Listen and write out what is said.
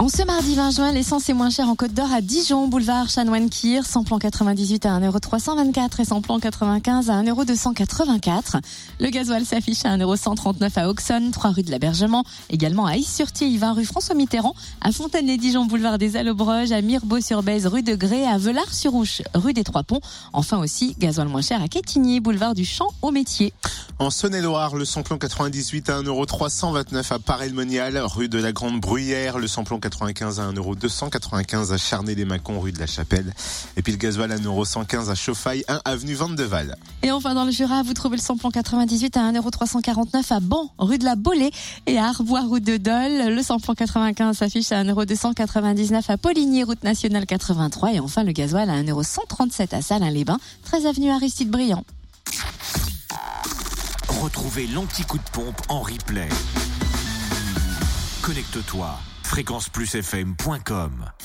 En ce mardi 20 juin, l'essence est moins chère en Côte d'Or à Dijon, boulevard Chanoine-Kir, samplon 98 à 1,324€ et samplon 95 à 1,284€. Le gasoil s'affiche à 1,139€ à Auxonne, 3 rue de l'Abergement, également à Is-sur-Thiers, 20 rue François Mitterrand, à Fontaine-les-Dijon, boulevard des Allobroges, à Mirbeau-sur-Bèze, rue de Grès, à Velard-sur-Ouche, rue des Trois Ponts. Enfin aussi, gasoil moins cher à Quétigny, boulevard du Champ au Métier. En Saône-et-Loire, le samplon 98 à 1,329€ à Paray-le-Monial, rue de la Grande Bruyère, le samplon 95 à 1,295€ à Charnay-les-Mâcons, rue de la Chapelle. Et puis le gasoil à 1,115€ à Chauffaille, 1 avenue Vandeval. Et enfin, dans le Jura, vous trouvez le samplon 98 à 1,349€ à Ban, rue de la Bolée et à Arbois, route de Dole. Le samplon 95 s'affiche à 1,299€ à Poligny, route nationale 83. Et enfin, le gasoil à 1,137€ à Salins-les-Bains, 13 avenue Aristide Briand. Retrouvez l'anti-coup de pompe en replay. Connecte-toi fréquenceplusfm.com